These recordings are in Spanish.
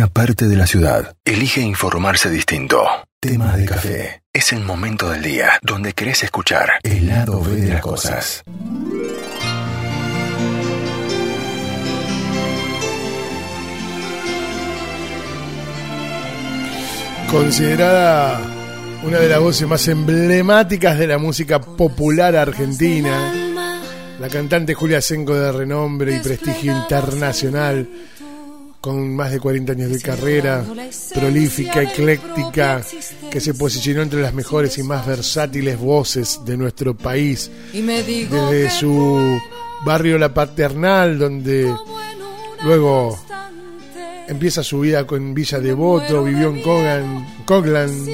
una parte de la ciudad elige informarse distinto. Tema de café. Es el momento del día donde querés escuchar el lado B de las cosas. Considerada una de las voces más emblemáticas de la música popular argentina, la cantante Julia Senco de renombre y prestigio internacional, con más de 40 años de carrera, prolífica, ecléctica, que se posicionó entre las mejores y más versátiles voces de nuestro país, desde su barrio La Paternal, donde luego empieza su vida con Villa Devoto, vivió en Koglan,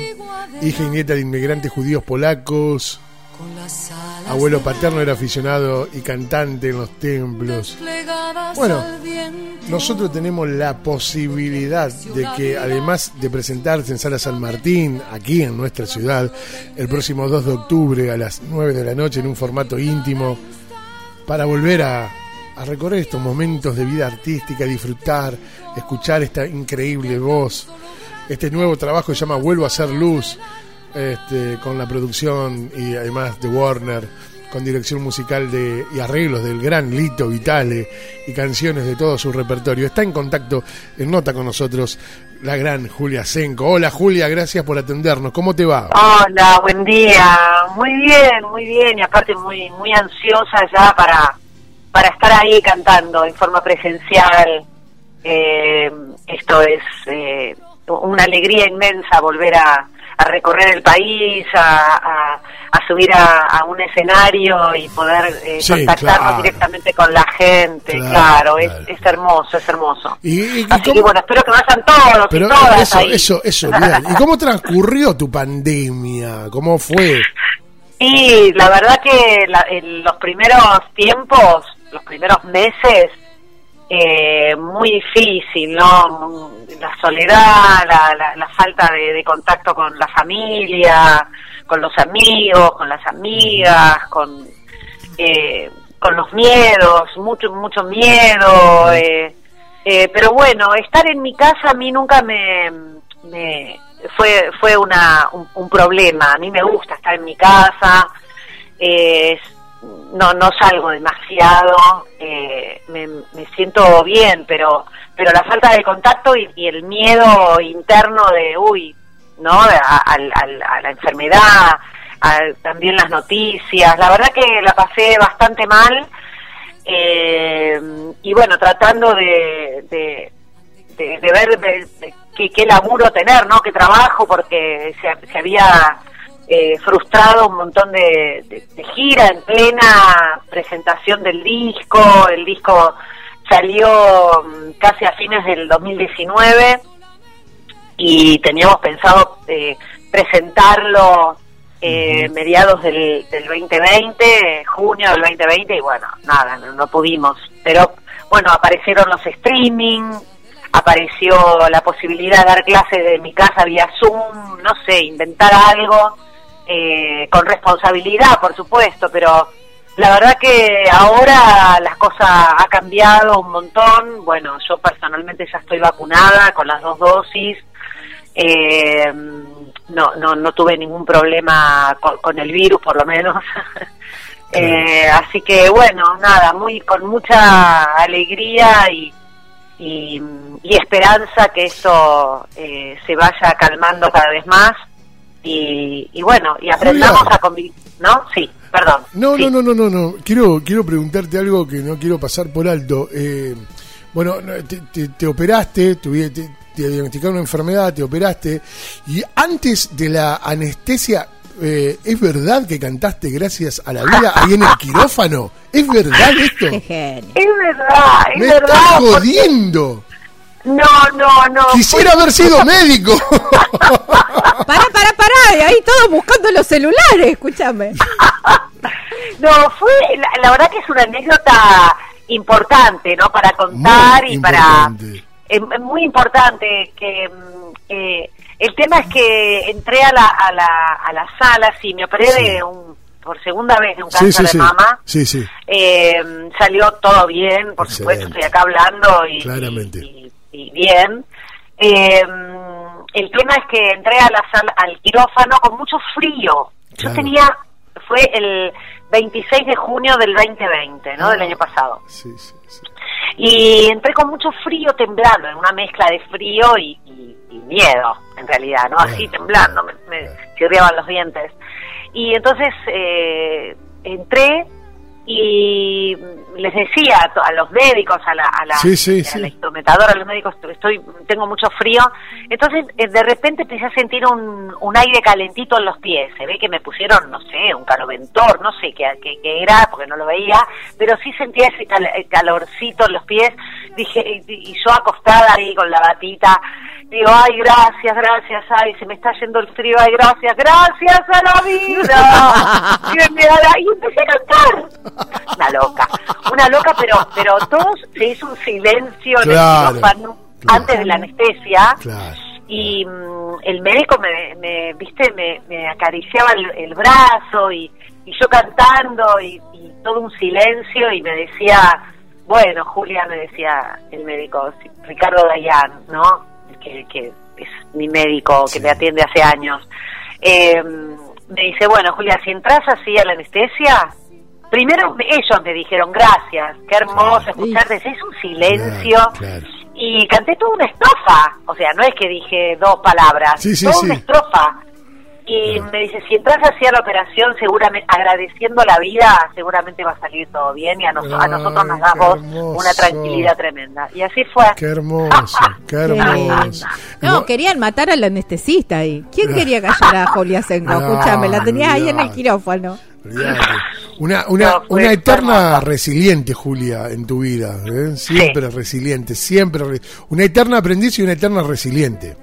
hija y nieta de inmigrantes judíos polacos. Abuelo paterno era aficionado y cantante en los templos. Bueno, nosotros tenemos la posibilidad de que además de presentarse en Sala San Martín, aquí en nuestra ciudad, el próximo 2 de octubre a las 9 de la noche en un formato íntimo, para volver a, recorrer estos momentos de vida artística, disfrutar, escuchar esta increíble voz. Este nuevo trabajo se llama Vuelvo a ser luz, este, con la producción y además de Warner, con dirección musical de, y arreglos del gran Lito Vitale y canciones de todo su repertorio. Está en contacto, en nota con nosotros, la gran Julia Senco. Hola Julia, gracias por atendernos. ¿Cómo te va? Hola, buen día. Muy bien, muy bien y aparte muy, muy ansiosa ya para para estar ahí cantando en forma presencial. Eh, esto es eh, una alegría inmensa volver a, recorrer el país, a, subir a, un escenario y poder eh, contactarnos directamente con la gente. Claro, Es, hermoso, es hermoso. Y, Así que bueno, espero que vayan todos y todas eso, eso, eso, ¿Y cómo transcurrió tu pandemia? ¿Cómo fue? Y la verdad que en los primeros tiempos los primeros meses eh, muy difícil, ¿no? La soledad, la, la, falta de, contacto con la familia, con los amigos, con las amigas, con, eh, con los miedos, mucho, mucho miedo. Eh, eh, pero bueno, estar en mi casa a mí nunca me, me fue, fue una, un, un, problema. A mí me gusta estar en mi casa. Eh, no no salgo demasiado eh, me, siento bien pero pero la falta de contacto y, el miedo interno de uy no a, la enfermedad también las noticias. La verdad que la pasé bastante mal eh, y bueno tratando de, de, ver qué, laburo tener no qué trabajo porque se había eh, frustrado un montón de, gira en plena presentación del disco. El disco salió mm, casi a fines del 2019 y teníamos pensado eh, presentarlo eh, mediados del, 2020, junio del 2020 y bueno, nada, no, pudimos. Pero bueno, aparecieron los streaming, apareció la posibilidad de dar clases de mi casa vía Zoom, no sé, inventar algo eh, con responsabilidad, por supuesto, pero la verdad que ahora las cosas ha cambiado un montón. Bueno, yo personalmente ya estoy vacunada con las dos dosis. Eh, no, no, no tuve ningún problema con, el virus, por lo menos. eh, así que bueno, nada, muy con mucha alegría y, y, esperanza que esto eh, se vaya calmando cada vez más y, bueno, y aprendamos a convivir, ¿no? Sí, perdón. No, no, no, no, no, no. Quiero, quiero preguntarte algo que no quiero pasar por alto. Eh, bueno, te, operaste, te, te, diagnosticaron una enfermedad, te operaste, y antes de la anestesia, eh, ¿es verdad que cantaste gracias a la vida ahí en el quirófano? ¿Es verdad esto? Es verdad, es Me verdad. Estás jodiendo. No, no, no. Quisiera haber sido médico. Y ahí todos buscando los celulares, escúchame. no, fue, la, verdad que es una anécdota importante, ¿no? Para contar y para... Es, muy importante que... Mm, eh, el tema es que entré a la, a la, a la sala, sí, me operé de un por segunda vez de un cáncer de mama. Sí, sí. Eh, salió todo bien, por supuesto, estoy acá hablando y, Claramente y bien. Eh, el tema es que entré a la sala, al quirófano con mucho frío. Yo tenía, fue el 26 de junio del 2020, ¿no? Del Ah. año pasado. Sí, sí, sí. Y entré con mucho frío temblando, en una mezcla de frío y, y- y miedo, en realidad, ¿no? Así temblando, me, me chirriaban los dientes. Y entonces eh, entré y les decía a, to- a los médicos, a la, a la, Sí, sí, a sí. la instrumentadora, a los médicos, estoy, tengo mucho frío. Entonces, eh, de repente empecé a sentir un, un aire calentito en los pies. Se ve que me pusieron, no sé, un caloventor, no sé qué, qué, qué era, porque no lo veía, pero sí sentía ese cal- eh, calorcito en los pies. Dije, y, y yo acostada ahí con la batita, digo, ay, gracias, gracias, ay, se me está yendo el frío, ay, gracias, gracias a la vida. que me Y empecé a cantar. Una loca, una loca, pero, pero todos se hizo un silencio en el claro. antes de la anestesia Claro. y mm, el médico me, me viste me, me acariciaba el, el brazo y, y yo cantando y, y todo un silencio y me decía bueno Julia me decía el médico Ricardo Dayan no que, que es mi médico que Sí. me atiende hace años eh, me dice bueno Julia si entras así a la anestesia primero me- ellos me dijeron gracias qué hermoso escucharte es un silencio. Claro, claro. y canté toda una estrofa, o sea, no es que dije dos palabras, Sí, sí, toda una estrofa. Y me dice, si entras hacia la operación, seguramente agradeciendo la vida, seguramente va a salir todo bien y a, nos- a nosotros nos da vos una tranquilidad tremenda. Y así fue. Qué hermoso, qué hermoso. No, querían matar al anestesista ahí. ¿Quién quería callar a Julia Senko? No, Escúchame, la tenías ahí en el quirófano. Una, una, No, una eterna resiliente, Julia, en tu vida. ¿eh? Siempre resiliente, siempre. re- Una eterna aprendiz y una eterna resiliente.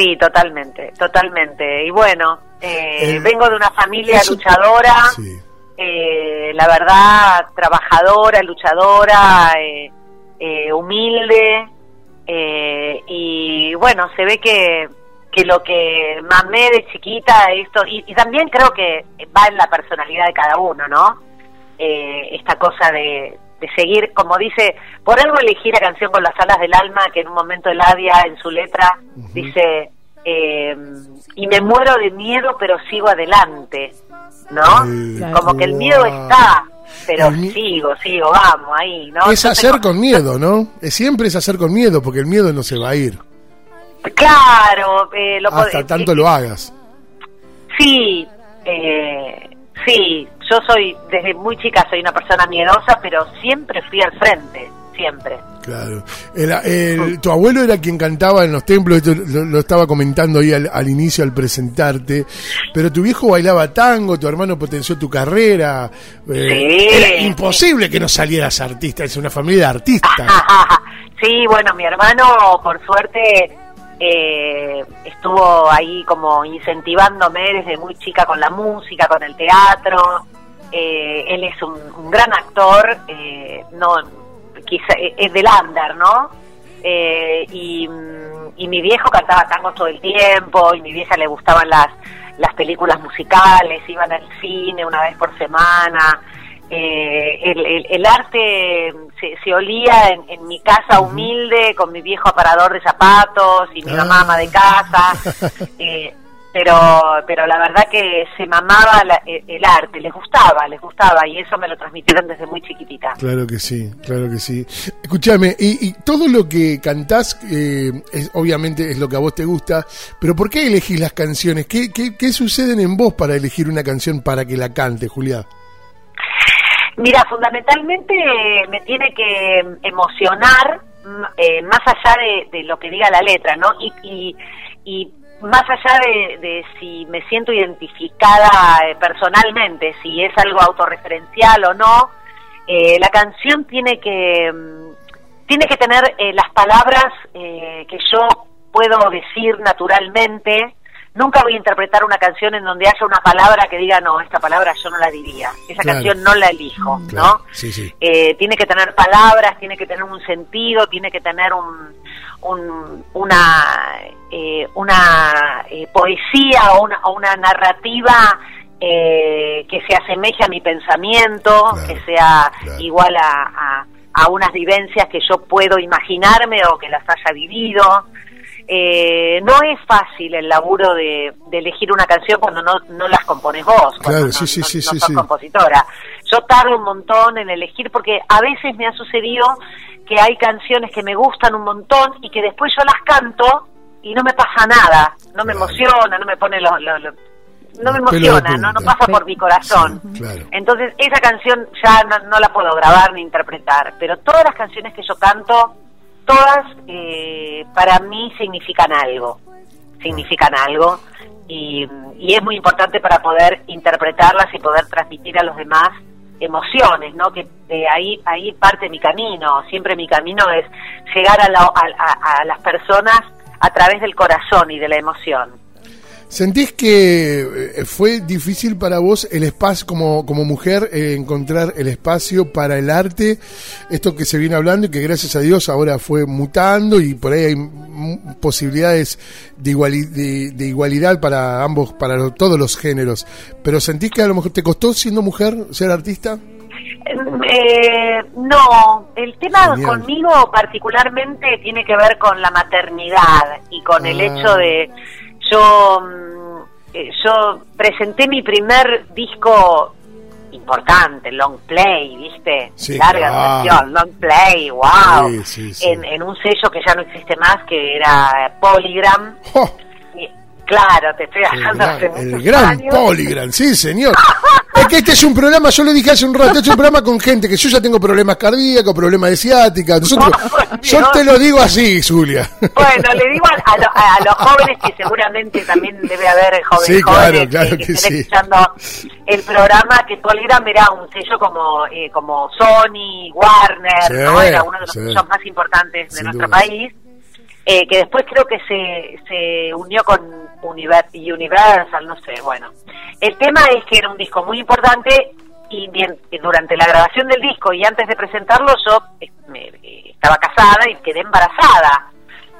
Sí, totalmente, totalmente. Y bueno, eh, vengo de una familia luchadora, Sí. eh, la verdad, trabajadora, luchadora, eh, eh, humilde, eh, y bueno, se ve que, que lo que mamé de chiquita, esto, y, y también creo que va en la personalidad de cada uno, ¿no? Esta cosa de, de seguir, como dice, por algo elegí la canción con las alas del alma, que en un momento Eladia en su letra dice, eh, y me muero de miedo, pero sigo adelante, ¿no? Como que el miedo está, pero sigo, sigo, vamos, ahí, ¿no? Es Entonces, hacer con miedo, ¿no? Es siempre es hacer con miedo, porque el miedo no se va a ir. Claro, eh, lo Hasta tanto eh, lo hagas. Sí, eh, sí, yo soy, desde muy chica soy una persona miedosa, pero siempre fui al frente, siempre. Claro. El- el- tu abuelo era quien cantaba en los templos, esto lo, lo estaba comentando ahí al, al inicio, al presentarte. Pero tu viejo bailaba tango, tu hermano potenció tu carrera. eh, Sí. Era imposible que no salieras artista, es una familia de artistas. sí, bueno, mi hermano, por suerte, eh, estuvo ahí como incentivándome desde muy chica con la música, con el teatro. Eh, él es un, gran actor, eh, no, quizá, eh, es del under, ¿no? Eh, y, y mi viejo cantaba tango todo el tiempo, y mi vieja le gustaban las, las películas musicales, iban al cine una vez por semana. Eh, el, el- el arte se, se olía en, en mi casa humilde con mi viejo aparador de zapatos y mi Ah. mamá de casa. Eh, pero pero la verdad que se mamaba la- el, el arte, les gustaba, les gustaba y eso me lo transmitieron desde muy chiquitita. Claro que sí, claro que sí. Escúchame, y, y todo lo que cantás, eh, es, obviamente es lo que a vos te gusta, pero ¿por qué elegís las canciones? ¿Qué, qué, qué suceden en vos para elegir una canción para que la cante, Julia? Mira, fundamentalmente me tiene que emocionar eh, más allá de, lo que diga la letra, ¿no? Y, y, y más allá de, si me siento identificada eh, personalmente, si es algo autorreferencial o no, eh, la canción tiene que mm, tiene que tener eh, las palabras que yo puedo decir naturalmente. Nunca voy a interpretar una canción en donde haya una palabra que diga, no, esta palabra yo no la diría, esa Claro. canción no la elijo, Claro, ¿no? sí, sí. Eh, tiene que tener palabras, tiene que tener un sentido, tiene que tener un, un- una, eh, una eh, poesía o una, o una narrativa eh, que se asemeje a mi pensamiento, Claro, que sea igual a, a- a unas vivencias que yo puedo imaginarme o que las haya vivido. Eh, no es fácil el laburo de, de elegir una canción cuando no, no las compones vos, cuando Claro, no, sí, sí, no- sí, no sos compositora. Yo tardo un montón en elegir porque a veces me ha sucedido que hay canciones que me gustan un montón y que después yo las canto y no me pasa nada, no me Claro. emociona, no me pone lo, lo- lo- no me Los emociona, no, no pasa por mi corazón. Claro. Entonces esa canción ya no, no la puedo grabar ni interpretar, pero todas las canciones que yo canto, todas eh, para mí significan algo, significan algo y, y es muy importante para poder interpretarlas y poder transmitir a los demás emociones, ¿no? Que de ahí ahí parte mi camino. Siempre mi camino es llegar a, la- a- a- a las personas a través del corazón y de la emoción. ¿Sentís que eh, fue difícil para vos el espacio, como, como mujer, eh, encontrar el espacio para el arte? Esto que se viene hablando y que gracias a Dios ahora fue mutando y por ahí hay posibilidades de, iguali- de, de igualdad para ambos, para lo- todos los géneros. Pero ¿sentís que a lo mejor te costó siendo mujer ser artista? Eh, no, el tema Genial. conmigo particularmente tiene que ver con la maternidad y con el Ah. hecho de yo mm, eh, yo presenté mi primer disco importante, long play, ¿viste? Sí, Larga claro. duración, long play, wow. Sí, sí. En, en un sello que ya no existe más, que era Polygram. ¡Jo! Claro, te estoy hablando hace el gran años. Polygram, sí, señor. Es que este es un programa, yo le dije hace un rato, este es un programa con gente que yo ya tengo problemas cardíacos, problemas de ciática. Nosotros, yo te lo digo así, Zulia. Bueno, le digo a, a lo- a los jóvenes que seguramente también debe haber jóvenes, Sí, claro, jóvenes claro que estén sí. escuchando el programa que Polygram era un sello como eh, como Sony, Warner, Sí, ¿no? era uno de los sellos más importantes de Sin nuestro país, eh, que después creo que se, se unió con Univer- Universal, no sé, bueno. El tema es que era un disco muy importante y bien, durante la grabación del disco y antes de presentarlo yo eh, me- eh, estaba casada y quedé embarazada.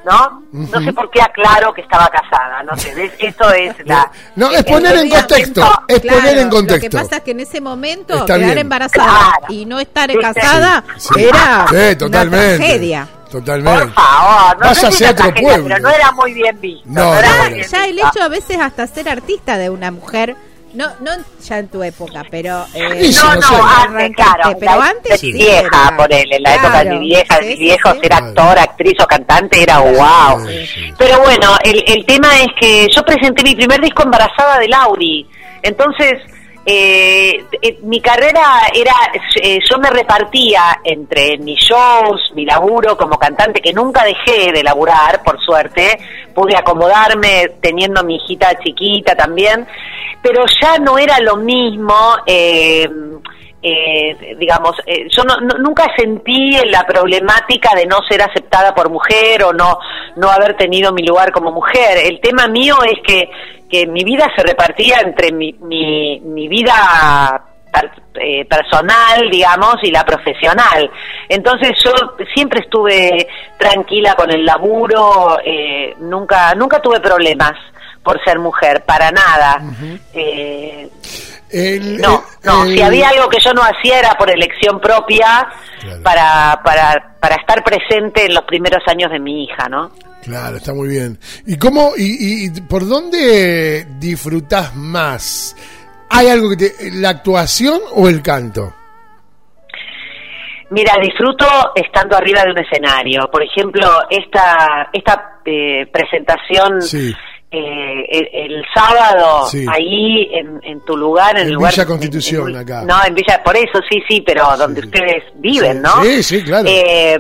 ¿No? No sé por qué aclaro que estaba casada, no sé, ¿ves? esto es la... No, es poner en contexto, es Claro, poner en Lo que contexto. pasa es que en ese momento Está quedar bien. embarazada Claro. y no estar Sí, casada Sí. era Sí, una tragedia. Totalmente. Por favor, no Vas sé si hacia otro pueblo. pero no era muy bien visto. No, no, bien Ya el hecho a veces hasta ser artista de una mujer, no no ya en tu época, pero... eh, No, no antes, claro. pero la- antes de sí mi vieja, era- por él, en la época de mi vieja, de sí, mi sí, viejo, sí. ser actor, actriz o cantante era wow. Sí, sí. Pero bueno, el, el tema es que yo presenté mi primer disco embarazada de Lauri. Entonces, eh, eh, mi carrera era, eh, yo me repartía entre mis shows, mi laburo como cantante, que nunca dejé de laburar, por suerte, pude acomodarme teniendo mi hijita chiquita también, pero ya no era lo mismo. Eh, digamos, eh, yo no- no- nunca sentí la problemática de no ser aceptada por mujer o no, no haber tenido mi lugar como mujer. El tema mío es que, que mi vida se repartía entre mi, mi, mi vida per- eh, personal, digamos, y la profesional. Entonces yo siempre estuve tranquila con el laburo, eh, nunca, nunca tuve problemas por ser mujer, para nada. Eh, El- no, no, el- si había algo que yo no hacía era por elección propia Claro. para, para, para estar presente en los primeros años de mi hija, ¿no? Claro, está muy bien. ¿Y cómo, y, y por dónde disfrutás más? ¿Hay algo que te, la actuación o el canto? Mira, disfruto estando arriba de un escenario. Por ejemplo, esta, esta eh, presentación Sí. Eh, el, el sábado, Sí. ahí en, en tu lugar, en, En el lugar... Villa Constitución, en- acá. No, en Villa, por eso sí, sí, pero donde sí. ustedes viven, Sí, ¿no? sí, sí, claro. Eh,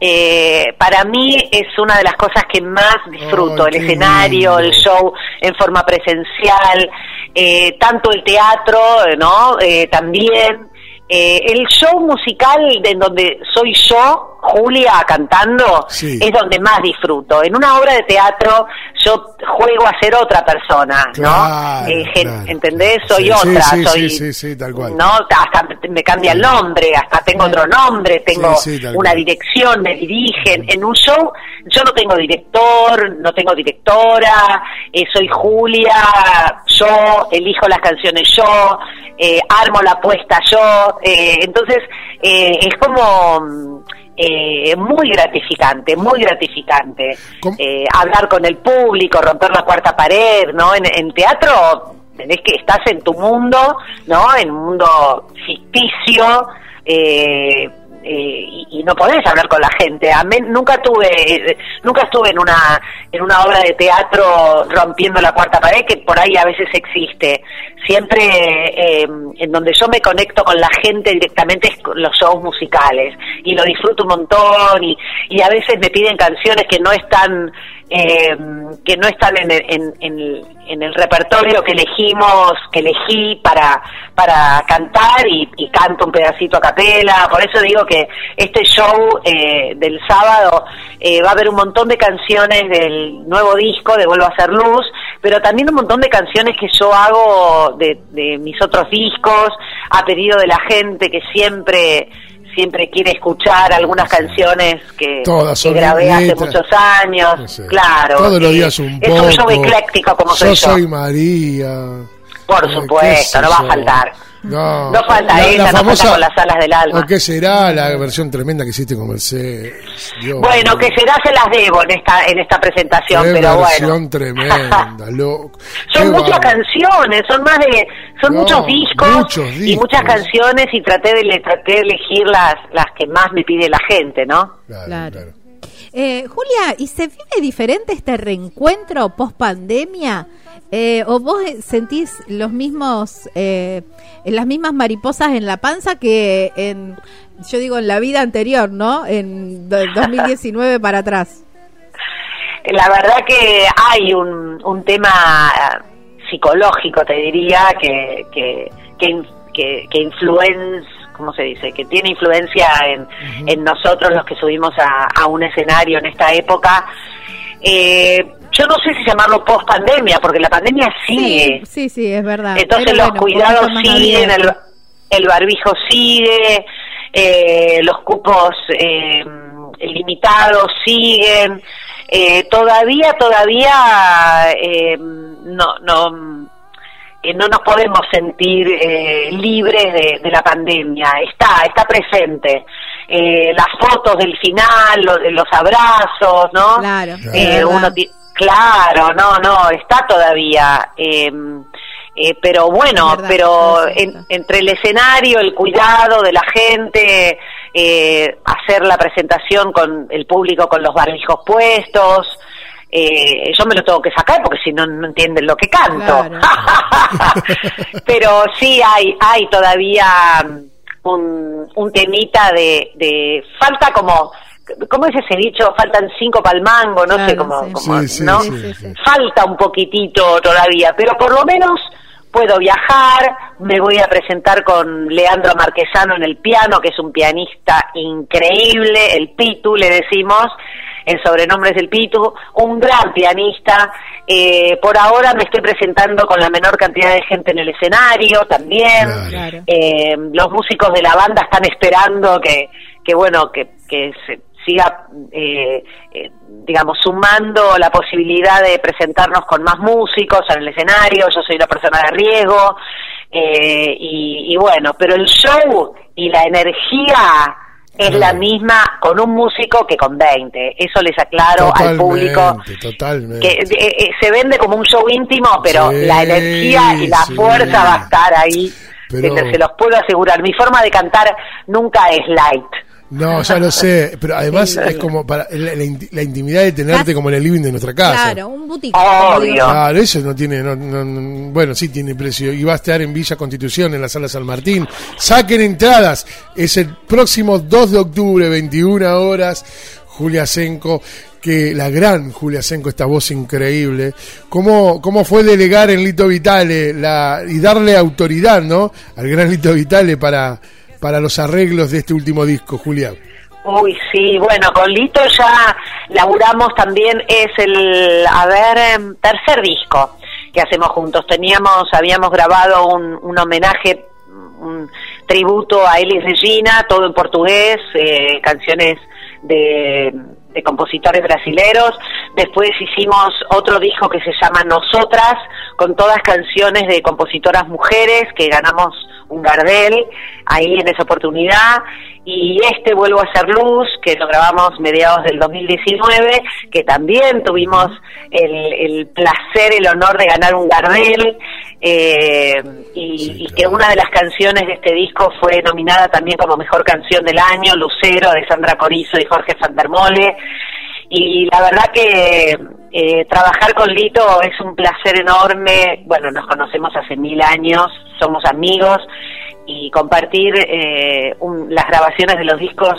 eh, para mí es una de las cosas que más disfruto, el escenario, lindo. el show en forma presencial, eh, tanto el teatro, ¿no? Eh, también eh, el show musical de en donde soy yo, Julia, cantando, Sí. es donde más disfruto. En una obra de teatro yo juego a ser otra persona, Claro, ¿no? Eh, claro, ¿Entendés? claro. Soy Sí, otra, sí, soy... sí, sí, tal cual. ¿no? Hasta me cambia el nombre, hasta tengo otro nombre, tengo una dirección, me dirigen. En un show yo no tengo director, no tengo directora, eh, soy Julia, yo elijo las canciones yo, eh, armo la apuesta yo, eh, entonces eh, es como... eh, muy gratificante, muy gratificante. Eh, hablar con el público, romper la cuarta pared, ¿no? En, en teatro tenés que estás en tu mundo, ¿no? En un mundo ficticio. Eh, y, y no podés hablar con la gente. A nunca tuve, eh, nunca estuve en una en una obra de teatro rompiendo la cuarta pared que por ahí a veces existe. Siempre eh, en donde yo me conecto con la gente directamente es con los shows musicales y lo disfruto un montón y, y a veces me piden canciones que no están eh, que no están en, en, en- en el repertorio que elegimos, que elegí para, para cantar y, y canto un pedacito a capela. Por eso digo que este show eh, del sábado eh, va a haber un montón de canciones del nuevo disco de Vuelvo a ser luz, pero también un montón de canciones que yo hago de, de mis otros discos, a pedido de la gente que siempre siempre quiere escuchar algunas canciones que, Todas que grabé hace letras. muchos años. No sé. Claro. Todos los días un es poco. un show ecléctico como soy yo. yo. soy María. Por supuesto, no va a faltar. No, No falta esa, no falta con las alas del alma. ¿O qué será la versión tremenda que hiciste con Mercedes? Dios Bueno, que será se las debo en esta en esta presentación, Qué pero versión bueno. tremenda, loco. Son muchas bárbaro. canciones, son más de son No, muchos discos, muchos y muchas canciones y traté de le traté de elegir las las que más me pide la gente, ¿no? Claro, Claro. claro. Eh, Julia, ¿y se vive diferente este reencuentro post pandemia? Eh, ¿O vos eh, sentís los mismos, eh, las mismas mariposas en la panza que en, yo digo, en la vida anterior, ¿no? En do- 2019 para atrás. La verdad que hay un, un tema eh, psicológico, te diría, que, que, que, que, que influen- ¿cómo se dice? Que tiene influencia en, en nosotros los que subimos a, a un escenario en esta época. Eh, yo no sé si llamarlo post pandemia, porque la pandemia sigue. Sí, sí, sí, es verdad. Entonces Pero los bueno, cuidados siguen, el, el barbijo sigue, eh, los cupos eh, limitados siguen. Eh, todavía, todavía eh, no, no, eh, no nos podemos sentir eh, libres de, de la pandemia. Está, está presente. Eh, las fotos del final, lo de los abrazos, ¿no? Claro, uno claro, no, no, está todavía. Eh, pero bueno, verdad, pero en- entre el escenario, el cuidado de la gente, eh, hacer la presentación con el público con los barbijos puestos, eh, yo me lo tengo que sacar porque si no, no entienden lo que canto. Claro. pero sí hay, hay todavía un, un temita de, de falta como ¿Cómo es ese dicho? Faltan cinco pa'l mango, no sé cómo, sí. cómo, Sí, sí, ¿no? sí, Sí, sí, sí. Falta un poquitito todavía, pero por lo menos puedo viajar, me voy a presentar con Leandro Marquesano en el piano, que es un pianista increíble, el Pitu le decimos, el sobrenombre es el Pitu, un gran pianista. Eh, por ahora me estoy presentando con la menor cantidad de gente en el escenario también. Claro. Eh, los músicos de la banda están esperando que, que bueno, que, que se siga, eh, eh, digamos, sumando la posibilidad de presentarnos con más músicos en el escenario. Yo soy una persona de riesgo. eh, y, y bueno, pero el show y la energía es la misma con un músico que con 20. Eso les aclaro al público Totalmente. que eh, eh, se vende como un show íntimo, pero Sí, la energía y la sí. fuerza va a estar ahí. Pero- Se, se los puedo asegurar. Mi forma de cantar nunca es light. No, ya lo sé, pero además Sí. es como para la, la inti- la intimidad de tenerte como en el living de nuestra casa. Claro, un boutique. Obvio. Claro, eso no tiene, no- no- no- bueno, sí tiene precio. Y va a estar en Villa Constitución, en la Sala San Martín. Saquen entradas. Es el próximo 2 de octubre, 21 horas. Julia Senco, que la gran Julia Senco, esta voz increíble. ¿Cómo, cómo fue delegar en Lito Vitale la, y darle autoridad, ¿no? Al gran Lito Vitale para, para los arreglos de este último disco, Julia. Uy, sí, bueno, con Lito ya laburamos también, es el, a em, tercer disco que hacemos juntos. Teníamos, habíamos grabado un, un homenaje, un tributo a Elis Regina, todo en portugués, eh, canciones de, de compositores brasileros. Después hicimos otro disco que se llama Nosotras, con todas canciones de compositoras mujeres, que ganamos un Gardel ahí en esa oportunidad. Y este Vuelvo a ser luz, que lo grabamos mediados del 2019, que también tuvimos el, placer, el honor de ganar un Gardel eh, y, que una de las canciones de este disco fue nominada también como Mejor Canción del Año, Lucero, de Sandra Corizo y Jorge Fandermole y la verdad que eh, trabajar con Lito es un placer enorme. Bueno, nos conocemos hace mil años, somos amigos y compartir eh, las grabaciones de los discos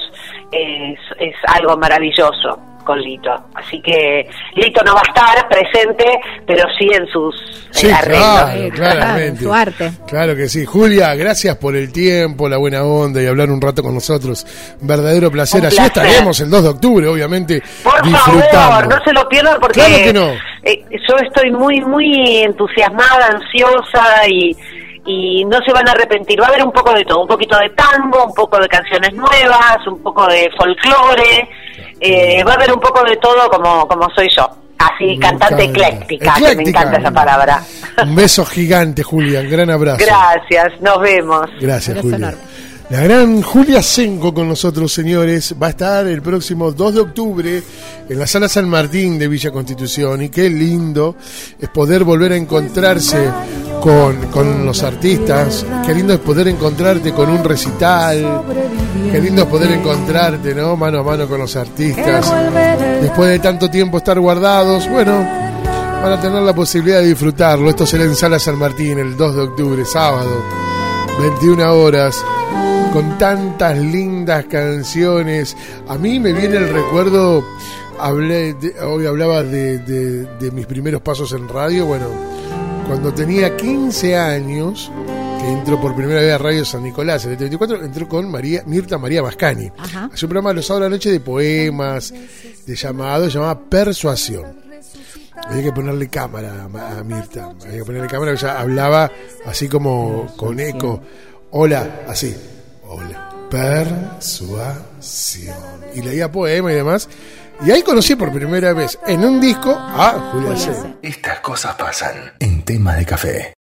es algo maravilloso con Lito. Así que Lito no va a estar presente, pero sí en sus sí, claro, claramente. su arte. Claro que sí. Julia, gracias por el tiempo, la buena onda y hablar un rato con nosotros. Verdadero placer. Allí estaremos el 2 de octubre, obviamente. Por disfrutando. favor, no se lo pierdan porque eh, yo estoy muy, muy entusiasmada, ansiosa y y no se van a arrepentir. Va a haber un poco de todo, un poquito de tango, un poco de canciones nuevas, un poco de folclore, eh, va a haber un poco de todo como, como soy yo. Así, cantante ecléctica, que me encanta esa palabra. Un beso gigante, Julia, un gran abrazo. Gracias, nos vemos. Gracias, Julia. La gran Julia Senco con nosotros, señores, va a estar el próximo 2 de octubre en la Sala San Martín de Villa Constitución. Y qué lindo es poder volver a encontrarse con, los artistas. Qué lindo es poder encontrarte con un recital. Qué lindo es poder encontrarte, ¿no? Mano a mano con los artistas. Después de tanto tiempo estar guardados, bueno, van a tener la posibilidad de disfrutarlo. Esto será en Sala San Martín el 2 de octubre, sábado, 21 horas con tantas lindas canciones. A mí me viene el recuerdo, hablé hoy hablaba de, mis primeros pasos en radio, bueno, cuando tenía 15 años, que entró por primera vez a Radio San Nicolás, en el 24, entró con María, Mirta María Bascani. Hace un programa los sábados de la noche de poemas, de llamados, llamaba Persuasión. Había que ponerle cámara a Mirta, había que ponerle cámara, ella hablaba así como con eco. Hola, así. Hola. Persuasión. Y leía poema y demás. Y ahí conocí por primera vez en un disco a Julia C. Estas cosas pasan en tema de café.